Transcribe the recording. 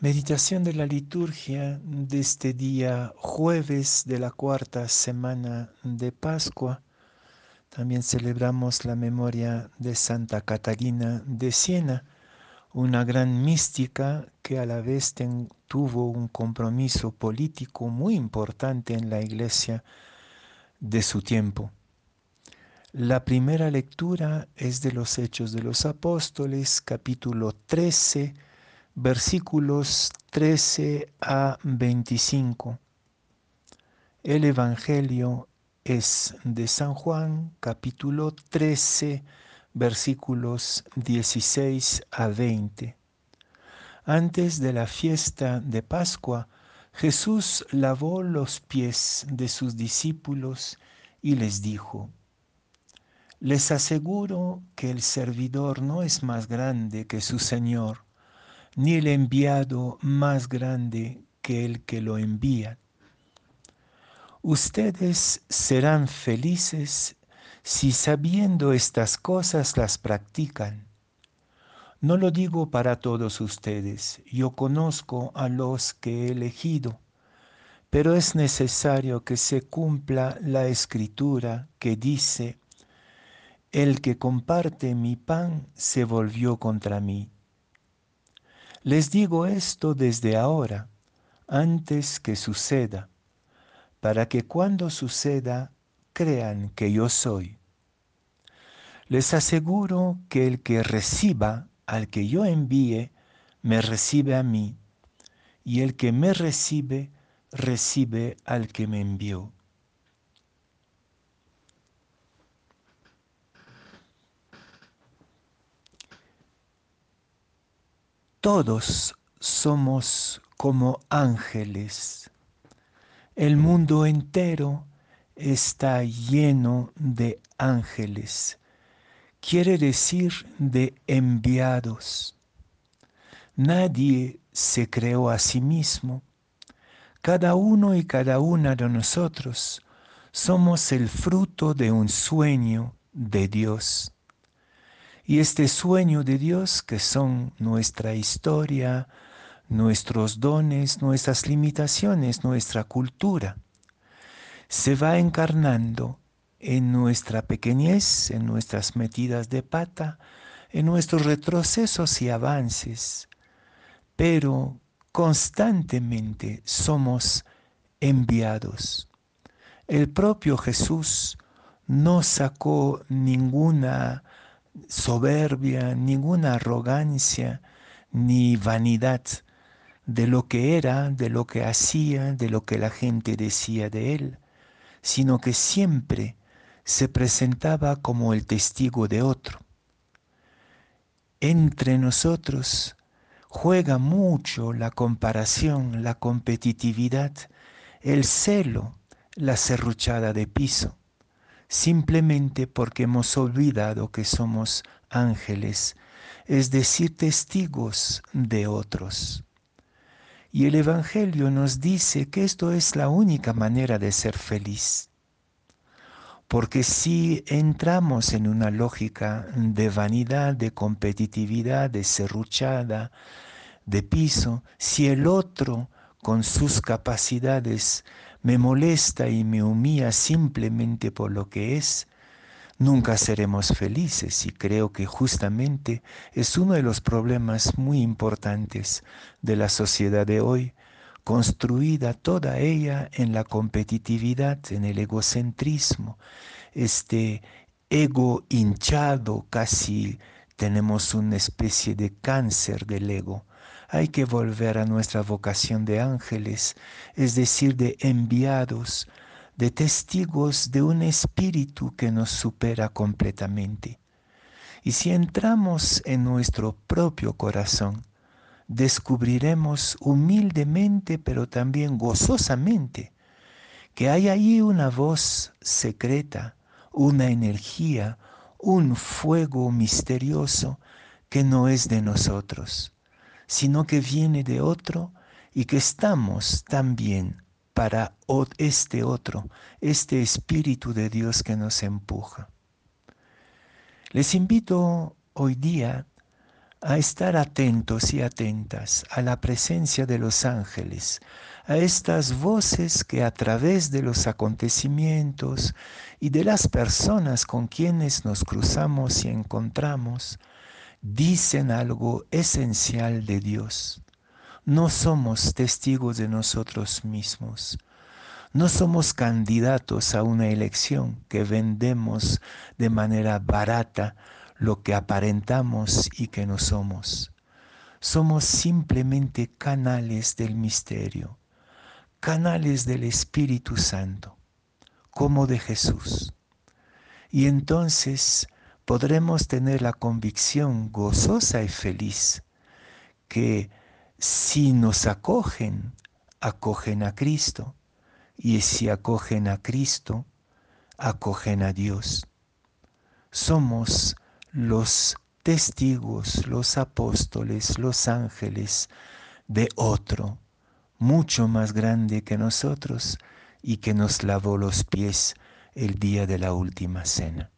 Meditación de la liturgia de este día jueves de la cuarta semana de Pascua. También celebramos la memoria de Santa Catalina de Siena, una gran mística que a la vez tuvo un compromiso político muy importante en la iglesia de su tiempo. La primera lectura es de los Hechos de los Apóstoles, capítulo 13, versículos 13 a 25. El Evangelio es de San Juan, capítulo 13, versículos 16 a 20. Antes de la fiesta de Pascua, Jesús lavó los pies de sus discípulos y les dijo, Les aseguro que el servidor no es más grande que su Señor ni el enviado más grande que el que lo envía. Ustedes serán felices si sabiendo estas cosas las practican. No lo digo para todos ustedes, yo conozco a los que he elegido, pero es necesario que se cumpla la escritura que dice, el que comparte mi pan se volvió contra mí. Les digo esto desde ahora, antes que suceda, para que cuando suceda crean que yo soy. Les aseguro que el que reciba al que yo envíe, me recibe a mí, y el que me recibe, recibe al que me envió. Todos somos como ángeles. El mundo entero está lleno de ángeles. Quiere decir de enviados. Nadie se creó a sí mismo. Cada uno y cada una de nosotros somos el fruto de un sueño de Dios y este sueño de Dios que son nuestra historia, nuestros dones, nuestras limitaciones, nuestra cultura, se va encarnando en nuestra pequeñez, en nuestras metidas de pata, en nuestros retrocesos y avances, pero constantemente somos enviados. El propio Jesús no sacó ninguna soberbia, ninguna arrogancia, ni vanidad de lo que era, de lo que hacía, de lo que la gente decía de él, sino que siempre se presentaba como el testigo de otro. Entre nosotros juega mucho la comparación, la competitividad, el celo, la serruchada de piso simplemente porque hemos olvidado que somos ángeles, es decir, testigos de otros. Y el Evangelio nos dice que esto es la única manera de ser feliz. Porque si entramos en una lógica de vanidad, de competitividad, de serruchada, de piso, si el otro con sus capacidades me molesta y me humilla simplemente por lo que es, nunca seremos felices. Y creo que justamente es uno de los problemas muy importantes de la sociedad de hoy, construida toda ella en la competitividad, en el egocentrismo, este ego hinchado, casi tenemos una especie de cáncer del ego hay que volver a nuestra vocación de ángeles, es decir, de enviados, de testigos de un espíritu que nos supera completamente. Y si entramos en nuestro propio corazón, descubriremos humildemente, pero también gozosamente, que hay ahí una voz secreta, una energía, un fuego misterioso que no es de nosotros sino que viene de otro y que estamos también para este otro, este Espíritu de Dios que nos empuja. Les invito hoy día a estar atentos y atentas a la presencia de los ángeles, a estas voces que a través de los acontecimientos y de las personas con quienes nos cruzamos y encontramos, dicen algo esencial de Dios. No somos testigos de nosotros mismos. No somos candidatos a una elección que vendemos de manera barata lo que aparentamos y que no somos. Somos simplemente canales del misterio, canales del Espíritu Santo, como de Jesús. Y entonces podremos tener la convicción gozosa y feliz que si nos acogen, acogen a Cristo, y si acogen a Cristo, acogen a Dios. Somos los testigos, los apóstoles, los ángeles de otro, mucho más grande que nosotros y que nos lavó los pies el día de la última cena.